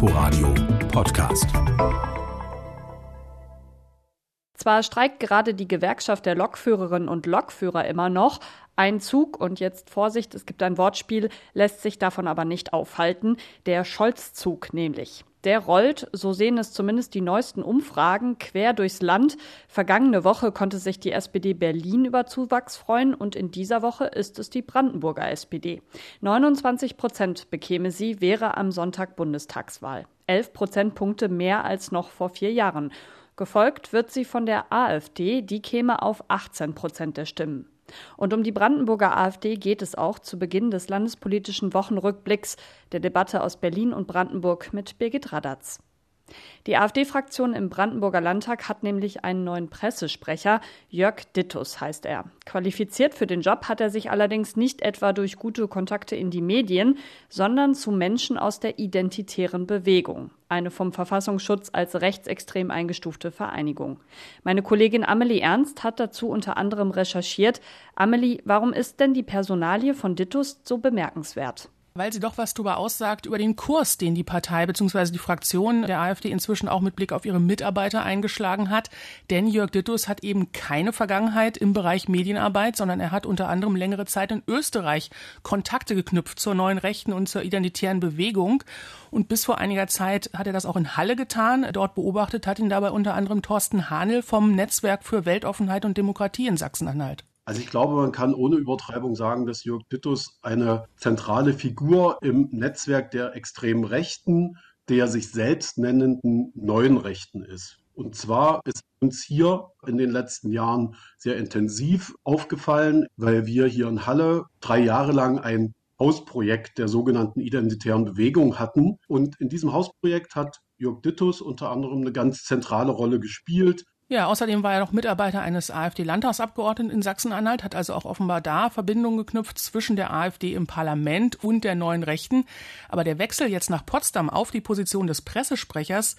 Inforadio Podcast. Zwar streikt gerade die Gewerkschaft der Lokführerinnen und Lokführer immer noch, ein Zug, und jetzt Vorsicht, es gibt ein Wortspiel, lässt sich davon aber nicht aufhalten, der Scholz-Zug nämlich. Der rollt, so sehen es zumindest die neuesten Umfragen, quer durchs Land. Vergangene Woche konnte sich die SPD Berlin über Zuwachs freuen und in dieser Woche ist es die Brandenburger SPD. 29 Prozent bekäme sie, wäre am Sonntag Bundestagswahl. 11 Prozentpunkte mehr als noch vor vier Jahren. Gefolgt wird sie von der AfD, die käme auf 18 Prozent der Stimmen. Und um die Brandenburger AfD geht es auch zu Beginn des landespolitischen Wochenrückblicks der Debatte aus Berlin und Brandenburg mit Birgit Radatz. Die AfD-Fraktion im Brandenburger Landtag hat nämlich einen neuen Pressesprecher. Jörg Dittus heißt er. Qualifiziert für den Job hat er sich allerdings nicht etwa durch gute Kontakte in die Medien, sondern zu Menschen aus der identitären Bewegung. Eine vom Verfassungsschutz als rechtsextrem eingestufte Vereinigung. Meine Kollegin Amelie Ernst hat dazu unter anderem recherchiert. Amelie, warum ist denn die Personalie von Dittus so bemerkenswert? Weil sie doch was darüber aussagt, über den Kurs, den die Partei bzw. die Fraktion der AfD inzwischen auch mit Blick auf ihre Mitarbeiter eingeschlagen hat. Denn Jörg Dittus hat eben keine Vergangenheit im Bereich Medienarbeit, sondern er hat unter anderem längere Zeit in Österreich Kontakte geknüpft zur neuen Rechten und zur identitären Bewegung. Und bis vor einiger Zeit hat er das auch in Halle getan. Dort beobachtet hat ihn dabei unter anderem Thorsten Hanel vom Netzwerk für Weltoffenheit und Demokratie in Sachsen-Anhalt. Also ich glaube, man kann ohne Übertreibung sagen, dass Jörg Dittus eine zentrale Figur im Netzwerk der extremen Rechten, der sich selbst nennenden neuen Rechten ist. Und zwar ist uns hier in den letzten Jahren sehr intensiv aufgefallen, weil wir hier in Halle drei Jahre lang ein Hausprojekt der sogenannten identitären Bewegung hatten. Und in diesem Hausprojekt hat Jörg Dittus unter anderem eine ganz zentrale Rolle gespielt. Ja, außerdem war er noch Mitarbeiter eines AfD-Landtagsabgeordneten in Sachsen-Anhalt, hat also auch offenbar da Verbindungen geknüpft zwischen der AfD im Parlament und der neuen Rechten. Aber der Wechsel jetzt nach Potsdam auf die Position des Pressesprechers,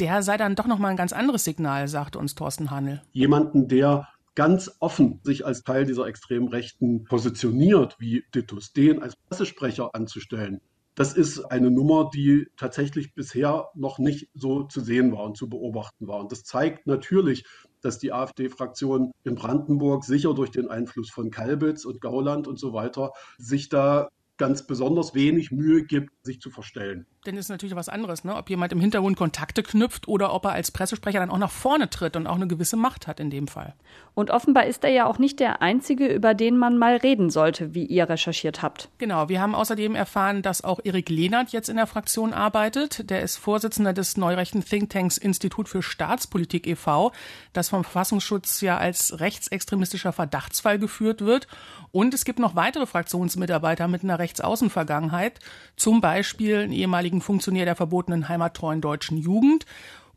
der sei dann doch nochmal ein ganz anderes Signal, sagte uns Thorsten Hanel. Jemanden, der ganz offen sich als Teil dieser extremen Rechten positioniert, wie Dittus, den als Pressesprecher anzustellen, das ist eine Nummer, die tatsächlich bisher noch nicht so zu sehen war und zu beobachten war. Und das zeigt natürlich, dass die AfD-Fraktion in Brandenburg sicher durch den Einfluss von Kalbitz und Gauland und so weiter sich da ganz besonders wenig Mühe gibt, sich zu verstellen. Denn es ist natürlich was anderes, ne? ob jemand im Hintergrund Kontakte knüpft oder ob er als Pressesprecher dann auch nach vorne tritt und auch eine gewisse Macht hat in dem Fall. Und offenbar ist er ja auch nicht der Einzige, über den man mal reden sollte, wie ihr recherchiert habt. Genau, wir haben außerdem erfahren, dass auch Erik Lehnert jetzt in der Fraktion arbeitet. Der ist Vorsitzender des neurechten Thinktanks Institut für Staatspolitik e.V., das vom Verfassungsschutz ja als rechtsextremistischer Verdachtsfall geführt wird. Und es gibt noch weitere Fraktionsmitarbeiter mit einer Rechtsaußenvergangenheit, zum Beispiel ein ehemaligen Funktionär der verbotenen heimattreuen deutschen Jugend.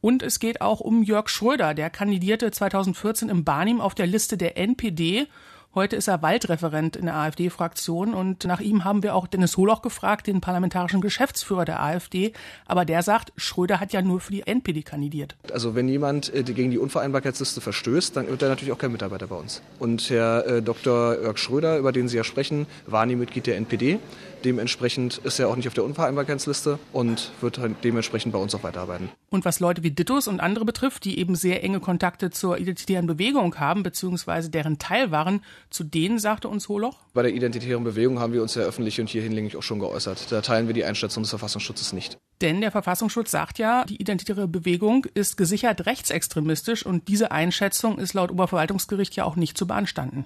Und es geht auch um Jörg Schröder, der kandidierte 2014 im Barnim auf der Liste der NPD Heute ist er Waldreferent in der AfD-Fraktion und nach ihm haben wir auch Dennis Holoch gefragt, den parlamentarischen Geschäftsführer der AfD. Aber der sagt, Schröder hat ja nur für die NPD kandidiert. Also wenn jemand äh, gegen die Unvereinbarkeitsliste verstößt, dann wird er natürlich auch kein Mitarbeiter bei uns. Und Herr äh, Dr. Jörg Schröder, über den Sie ja sprechen, war nie Mitglied der NPD. Dementsprechend ist er auch nicht auf der Unvereinbarkeitsliste und wird halt dementsprechend bei uns auch weiterarbeiten. Und was Leute wie Dittus und andere betrifft, die eben sehr enge Kontakte zur identitären Bewegung haben, beziehungsweise deren Teil waren, zu denen sagte uns Holoch? Bei der identitären Bewegung haben wir uns ja öffentlich und hier hinlänglich auch schon geäußert. Da teilen wir die Einschätzung des Verfassungsschutzes nicht. Denn der Verfassungsschutz sagt ja, die identitäre Bewegung ist gesichert rechtsextremistisch und diese Einschätzung ist laut Oberverwaltungsgericht ja auch nicht zu beanstanden.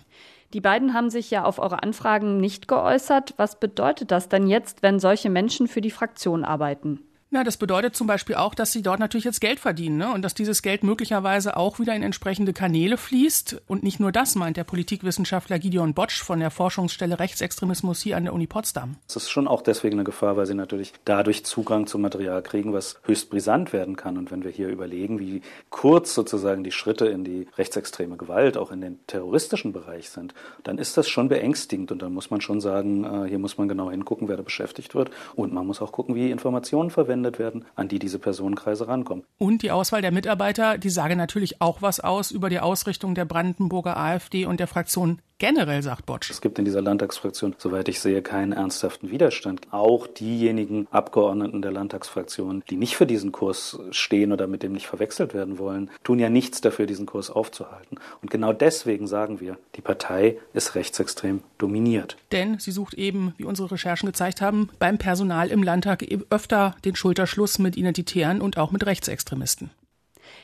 Die beiden haben sich ja auf eure Anfragen nicht geäußert. Was bedeutet das denn jetzt, wenn solche Menschen für die Fraktion arbeiten? Na, das bedeutet zum Beispiel auch, dass sie dort natürlich jetzt Geld verdienen ne? und dass dieses Geld möglicherweise auch wieder in entsprechende Kanäle fließt. Und nicht nur das, meint der Politikwissenschaftler Gideon Botsch von der Forschungsstelle Rechtsextremismus hier an der Uni Potsdam. Das ist schon auch deswegen eine Gefahr, weil sie natürlich dadurch Zugang zum Material kriegen, was höchst brisant werden kann. Und wenn wir hier überlegen, wie kurz sozusagen die Schritte in die rechtsextreme Gewalt auch in den terroristischen Bereich sind, dann ist das schon beängstigend. Und dann muss man schon sagen, äh, hier muss man genau hingucken, wer da beschäftigt wird. Und man muss auch gucken, wie Informationen verwendet verwendet werden, an die diese Personenkreise rankommen. Und die Auswahl der Mitarbeiter, die sage natürlich auch was aus über die Ausrichtung der Brandenburger AfD und der Fraktion generell, sagt Botsch. Es gibt in dieser Landtagsfraktion, soweit ich sehe, keinen ernsthaften Widerstand. Auch diejenigen Abgeordneten der Landtagsfraktion, die nicht für diesen Kurs stehen oder mit dem nicht verwechselt werden wollen, tun ja nichts dafür, diesen Kurs aufzuhalten. Und genau deswegen sagen wir, die Partei ist rechtsextrem dominiert. Denn sie sucht eben, wie unsere Recherchen gezeigt haben, beim Personal im Landtag öfter den Schulterschluss mit Identitären und auch mit Rechtsextremisten.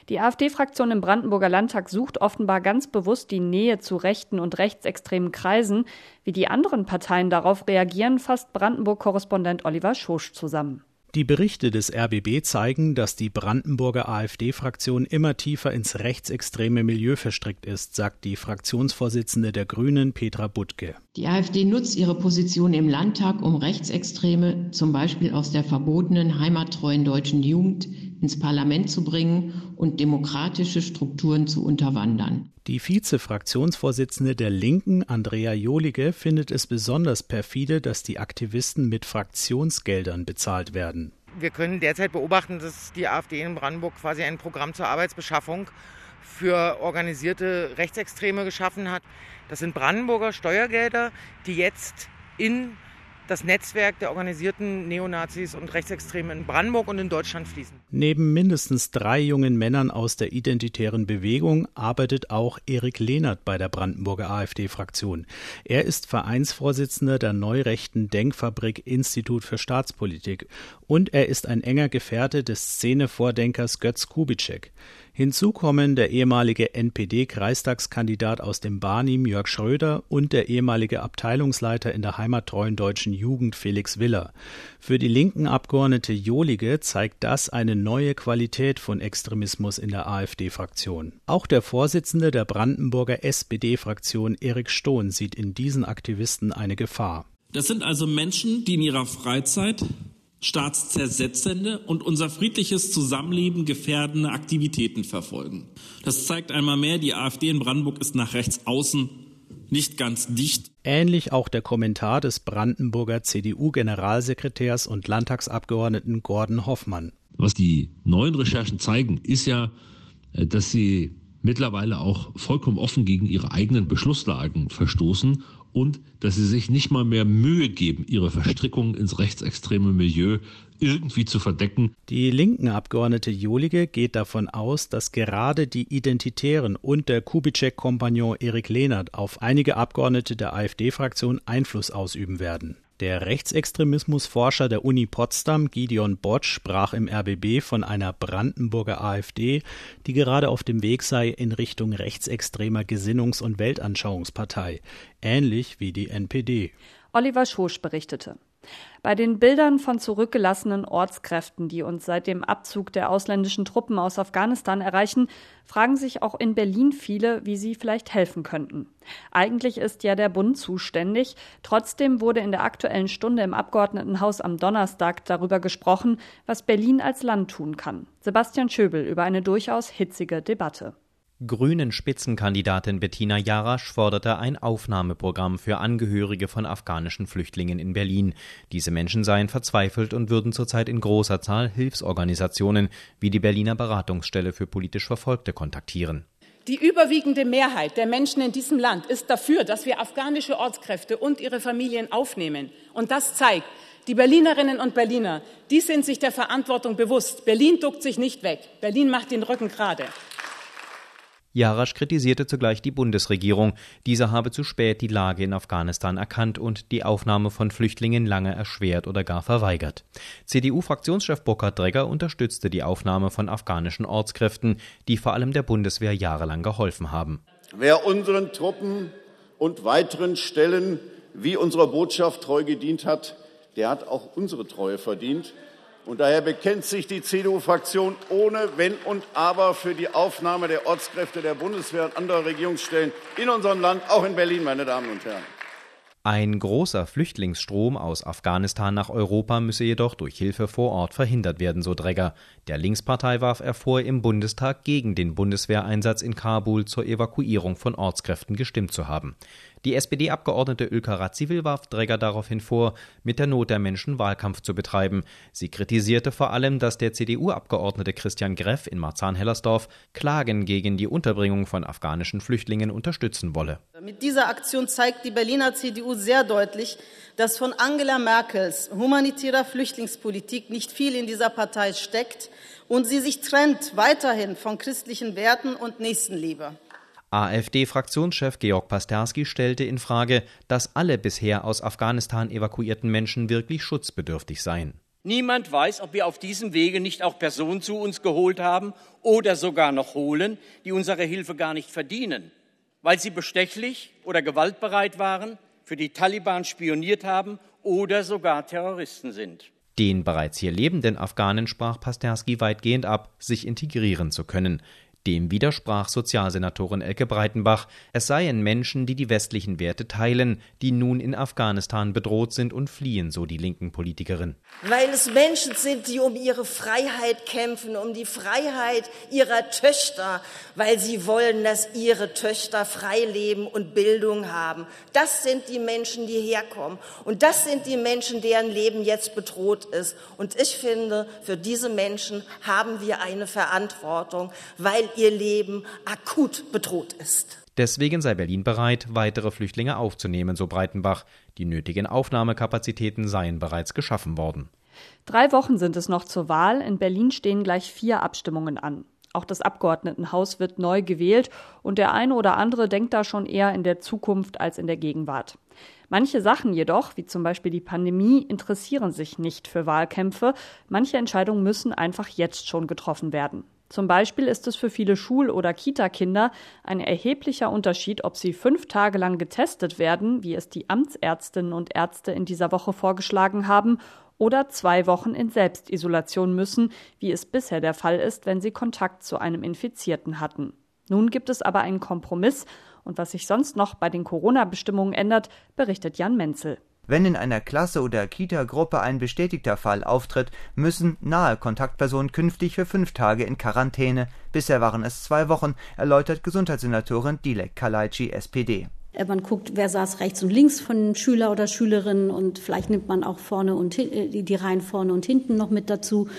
Die AfD-Fraktion im Brandenburger Landtag sucht offenbar ganz bewusst die Nähe zu rechten und rechtsextremen Kreisen. Wie die anderen Parteien darauf reagieren, fasst Brandenburg-Korrespondent Oliver Schosch zusammen. Die Berichte des RBB zeigen, dass die Brandenburger AfD-Fraktion immer tiefer ins rechtsextreme Milieu verstrickt ist, sagt die Fraktionsvorsitzende der Grünen Petra Butke. Die AfD nutzt ihre Position im Landtag, um Rechtsextreme, zum Beispiel aus der verbotenen heimattreuen deutschen Jugend, ins Parlament zu bringen und demokratische Strukturen zu unterwandern. Die Vize-Fraktionsvorsitzende der Linken, Andrea Jolige, findet es besonders perfide, dass die Aktivisten mit Fraktionsgeldern bezahlt werden. Wir können derzeit beobachten, dass die AfD in Brandenburg quasi ein Programm zur Arbeitsbeschaffung für organisierte Rechtsextreme geschaffen hat. Das sind Brandenburger Steuergelder, die jetzt in das Netzwerk der organisierten Neonazis und Rechtsextremen in Brandenburg und in Deutschland fließen. Neben mindestens drei jungen Männern aus der identitären Bewegung arbeitet auch Erik Lehnert bei der Brandenburger AfD-Fraktion. Er ist Vereinsvorsitzender der neurechten Denkfabrik Institut für Staatspolitik und er ist ein enger Gefährte des Szenevordenkers Götz Kubitschek. Hinzu kommen der ehemalige NPD-Kreistagskandidat aus dem Barnim Jörg Schröder und der ehemalige Abteilungsleiter in der heimattreuen deutschen Jugend Felix Willer. Für die linken Abgeordnete Jolige zeigt das eine neue Qualität von Extremismus in der AfD-Fraktion. Auch der Vorsitzende der Brandenburger SPD-Fraktion Erik Stohn sieht in diesen Aktivisten eine Gefahr. Das sind also Menschen, die in ihrer Freizeit staatszersetzende und unser friedliches Zusammenleben gefährdende Aktivitäten verfolgen. Das zeigt einmal mehr, die AfD in Brandenburg ist nach rechts außen nicht ganz dicht. Ähnlich auch der Kommentar des Brandenburger CDU-Generalsekretärs und Landtagsabgeordneten Gordon Hoffmann. Was die neuen Recherchen zeigen, ist ja, äh, dass sie mittlerweile auch vollkommen offen gegen ihre eigenen Beschlusslagen verstoßen und dass sie sich nicht mal mehr Mühe geben, ihre Verstrickung ins rechtsextreme Milieu irgendwie zu verdecken. Die linken Abgeordnete Jolige geht davon aus, dass gerade die Identitären und der Kubitschek-Kompagnon Erik Lehnert auf einige Abgeordnete der AfD-Fraktion Einfluss ausüben werden. Der Rechtsextremismusforscher der Uni Potsdam, Gideon Botsch, sprach im RBB von einer Brandenburger AfD, die gerade auf dem Weg sei in Richtung rechtsextremer Gesinnungs- und Weltanschauungspartei, ähnlich wie die NPD. Oliver Schosch berichtete. Bei den Bildern von zurückgelassenen Ortskräften, die uns seit dem Abzug der ausländischen Truppen aus Afghanistan erreichen, fragen sich auch in Berlin viele, wie sie vielleicht helfen könnten. Eigentlich ist ja der Bund zuständig. Trotzdem wurde in der aktuellen Stunde im Abgeordnetenhaus am Donnerstag darüber gesprochen, was Berlin als Land tun kann. Sebastian Schöbel über eine durchaus hitzige Debatte. Grünen Spitzenkandidatin Bettina Jarasch forderte ein Aufnahmeprogramm für Angehörige von afghanischen Flüchtlingen in Berlin. Diese Menschen seien verzweifelt und würden zurzeit in großer Zahl Hilfsorganisationen wie die Berliner Beratungsstelle für politisch Verfolgte kontaktieren. Die überwiegende Mehrheit der Menschen in diesem Land ist dafür, dass wir afghanische Ortskräfte und ihre Familien aufnehmen. Und das zeigt, die Berlinerinnen und Berliner, die sind sich der Verantwortung bewusst. Berlin duckt sich nicht weg. Berlin macht den Rücken gerade. Jarasch kritisierte zugleich die Bundesregierung. Diese habe zu spät die Lage in Afghanistan erkannt und die Aufnahme von Flüchtlingen lange erschwert oder gar verweigert. CDU-Fraktionschef Burkhard Dregger unterstützte die Aufnahme von afghanischen Ortskräften, die vor allem der Bundeswehr jahrelang geholfen haben. Wer unseren Truppen und weiteren Stellen wie unserer Botschaft treu gedient hat, der hat auch unsere Treue verdient. Und daher bekennt sich die CDU-Fraktion ohne Wenn und Aber für die Aufnahme der Ortskräfte der Bundeswehr und anderer Regierungsstellen in unserem Land, auch in Berlin, meine Damen und Herren. Ein großer Flüchtlingsstrom aus Afghanistan nach Europa müsse jedoch durch Hilfe vor Ort verhindert werden, so Dregger. Der Linkspartei warf er vor, im Bundestag gegen den Bundeswehreinsatz in Kabul zur Evakuierung von Ortskräften gestimmt zu haben. Die SPD-Abgeordnete Ilka Radziwill warf Dregger daraufhin vor, mit der Not der Menschen Wahlkampf zu betreiben. Sie kritisierte vor allem, dass der CDU-Abgeordnete Christian Greff in Marzahn-Hellersdorf Klagen gegen die Unterbringung von afghanischen Flüchtlingen unterstützen wolle. Mit dieser Aktion zeigt die Berliner CDU sehr deutlich, dass von Angela Merkels humanitärer Flüchtlingspolitik nicht viel in dieser Partei steckt und sie sich trennt weiterhin von christlichen Werten und Nächstenliebe. AfD-Fraktionschef Georg Pasterski stellte in Frage, dass alle bisher aus Afghanistan evakuierten Menschen wirklich schutzbedürftig seien. Niemand weiß, ob wir auf diesem Wege nicht auch Personen zu uns geholt haben oder sogar noch holen, die unsere Hilfe gar nicht verdienen, weil sie bestechlich oder gewaltbereit waren, für die Taliban spioniert haben oder sogar Terroristen sind. Den bereits hier lebenden Afghanen sprach Pasterski weitgehend ab, sich integrieren zu können. Dem widersprach Sozialsenatorin Elke Breitenbach, es seien Menschen, die die westlichen Werte teilen, die nun in Afghanistan bedroht sind und fliehen, so die linken Politikerin. Weil es Menschen sind, die um ihre Freiheit kämpfen, um die Freiheit ihrer Töchter, weil sie wollen, dass ihre Töchter frei leben und Bildung haben. Das sind die Menschen, die herkommen. Und das sind die Menschen, deren Leben jetzt bedroht ist. Und ich finde, für diese Menschen haben wir eine Verantwortung, weil ihr Leben akut bedroht ist. Deswegen sei Berlin bereit, weitere Flüchtlinge aufzunehmen, so Breitenbach. Die nötigen Aufnahmekapazitäten seien bereits geschaffen worden. Drei Wochen sind es noch zur Wahl. In Berlin stehen gleich vier Abstimmungen an. Auch das Abgeordnetenhaus wird neu gewählt und der eine oder andere denkt da schon eher in der Zukunft als in der Gegenwart. Manche Sachen jedoch, wie zum Beispiel die Pandemie, interessieren sich nicht für Wahlkämpfe. Manche Entscheidungen müssen einfach jetzt schon getroffen werden. Zum Beispiel ist es für viele Schul- oder Kita-Kinder ein erheblicher Unterschied, ob sie fünf Tage lang getestet werden, wie es die Amtsärztinnen und Ärzte in dieser Woche vorgeschlagen haben, oder zwei Wochen in Selbstisolation müssen, wie es bisher der Fall ist, wenn sie Kontakt zu einem Infizierten hatten. Nun gibt es aber einen Kompromiss, und was sich sonst noch bei den Corona-Bestimmungen ändert, berichtet Jan Menzel. Wenn in einer Klasse oder Kita-Gruppe ein bestätigter Fall auftritt, müssen nahe Kontaktpersonen künftig für fünf Tage in Quarantäne. Bisher waren es zwei Wochen, erläutert Gesundheitssenatorin Dilek Kalaitschi, SPD. Man guckt, wer saß rechts und links von Schüler oder Schülerinnen und vielleicht nimmt man auch vorne und die Reihen vorne und hinten noch mit dazu.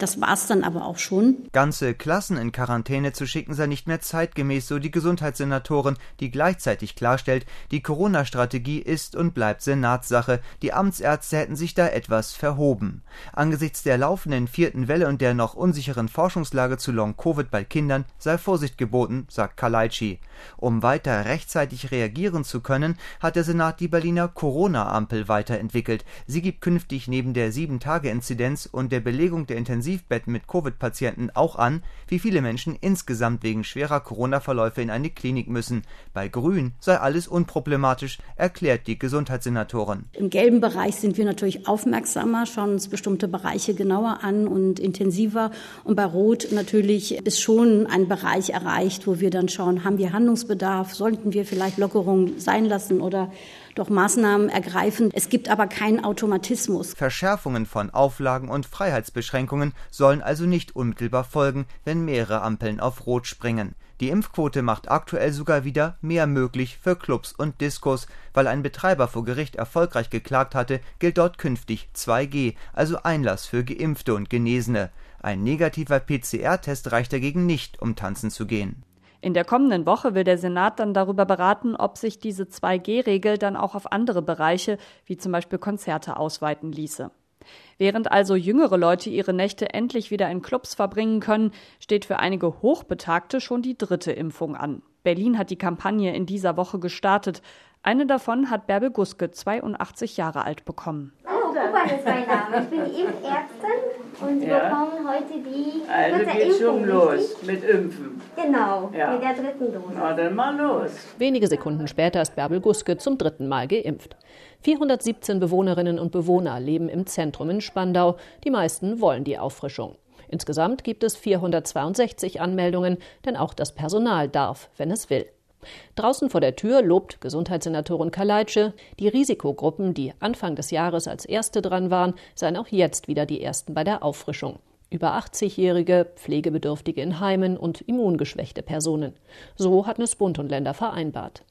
Das war's dann aber auch schon. Ganze Klassen in Quarantäne zu schicken sei nicht mehr zeitgemäß, so die Gesundheitssenatorin, die gleichzeitig klarstellt, die Corona-Strategie ist und bleibt Senatssache. Die Amtsärzte hätten sich da etwas verhoben. Angesichts der laufenden vierten Welle und der noch unsicheren Forschungslage zu Long-Covid bei Kindern sei Vorsicht geboten, sagt Kalaitschi. Um weiter rechtzeitig reagieren zu können, hat der Senat die Berliner Corona-Ampel weiterentwickelt. Sie gibt künftig neben der 7-Tage-Inzidenz und der Belegung der Intensivbetten mit Covid-Patienten auch an, wie viele Menschen insgesamt wegen schwerer Corona-Verläufe in eine Klinik müssen. Bei Grün sei alles unproblematisch, erklärt die Gesundheitssenatorin. Im gelben Bereich sind wir natürlich aufmerksamer, schauen uns bestimmte Bereiche genauer an und intensiver. Und bei Rot natürlich ist schon ein Bereich erreicht, wo wir dann schauen, haben wir Handlungsbedarf, sollten wir vielleicht Lockerungen sein lassen oder doch Maßnahmen ergreifen. Es gibt aber keinen Automatismus. Verschärfungen von Auflagen und Freiheitsbeschränkungen sollen also nicht unmittelbar folgen, wenn mehrere Ampeln auf Rot springen. Die Impfquote macht aktuell sogar wieder mehr möglich für Clubs und Diskos. Weil ein Betreiber vor Gericht erfolgreich geklagt hatte, gilt dort künftig 2G, also Einlass für Geimpfte und Genesene. Ein negativer PCR-Test reicht dagegen nicht, um tanzen zu gehen. In der kommenden Woche will der Senat dann darüber beraten, ob sich diese 2G-Regel dann auch auf andere Bereiche, wie zum Beispiel Konzerte, ausweiten ließe. Während also jüngere Leute ihre Nächte endlich wieder in Clubs verbringen können, steht für einige Hochbetagte schon die dritte Impfung an. Berlin hat die Kampagne in dieser Woche gestartet. Eine davon hat Bärbel Guske, 82 Jahre alt, bekommen. Kuban ist mein Name. Ich bin die Impfärztin und ja. bekommen heute die also dritte geht Impfung. schon los richtig? mit Impfen. Genau, Ja. mit der dritten Dose. Na dann mal los. Wenige Sekunden später ist Bärbel Guske zum dritten Mal geimpft. 417 Bewohnerinnen und Bewohner leben im Zentrum in Spandau. Die meisten wollen die Auffrischung. Insgesamt gibt es 462 Anmeldungen, denn auch das Personal darf, wenn es will. Draußen vor der Tür lobt Gesundheitssenatorin Kaleitsche, die Risikogruppen, die Anfang des Jahres als erste dran waren, seien auch jetzt wieder die ersten bei der Auffrischung. Über 80-Jährige, Pflegebedürftige in Heimen und immungeschwächte Personen. So hatten es Bund und Länder vereinbart.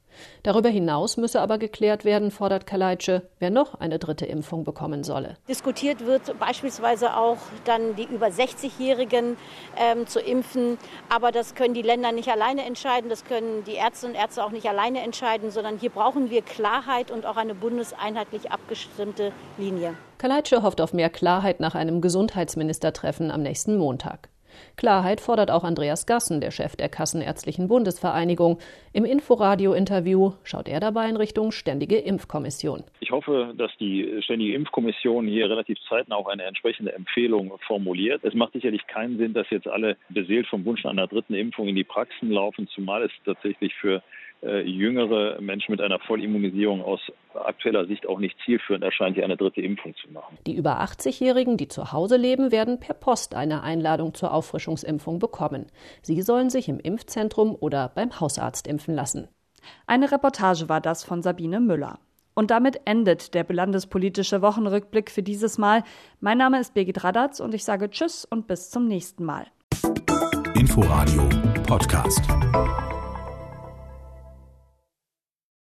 Darüber hinaus müsse aber geklärt werden, fordert Kaleitsche, wer noch eine dritte Impfung bekommen solle. Diskutiert wird beispielsweise auch dann die über 60-Jährigen ähm, zu impfen. Aber das können die Länder nicht alleine entscheiden, das können die Ärzte und Ärzte auch nicht alleine entscheiden, sondern hier brauchen wir Klarheit und auch eine bundeseinheitlich abgestimmte Linie. Kaleitsche hofft auf mehr Klarheit nach einem Gesundheitsministertreffen am nächsten Montag. Klarheit fordert auch Andreas Gassen, der Chef der Kassenärztlichen Bundesvereinigung. Im Inforadio-Interview schaut er dabei in Richtung Ständige Impfkommission. Ich hoffe, dass die Ständige Impfkommission hier relativ zeitnah auch eine entsprechende Empfehlung formuliert. Es macht sicherlich keinen Sinn, dass jetzt alle beseelt vom Wunsch einer dritten Impfung in die Praxen laufen, zumal es tatsächlich für äh, jüngere Menschen mit einer Vollimmunisierung aus aktueller Sicht auch nicht zielführend erscheint, hier eine dritte Impfung zu machen. Die über 80-Jährigen, die zu Hause leben, werden per Post eine Einladung zur Auffrischungsimpfung bekommen. Sie sollen sich im Impfzentrum oder beim Hausarzt impfen lassen. Eine Reportage war das von Sabine Müller. Und damit endet der landespolitische Wochenrückblick für dieses Mal. Mein Name ist Birgit Radatz und ich sage Tschüss und bis zum nächsten Mal. Inforadio Podcast.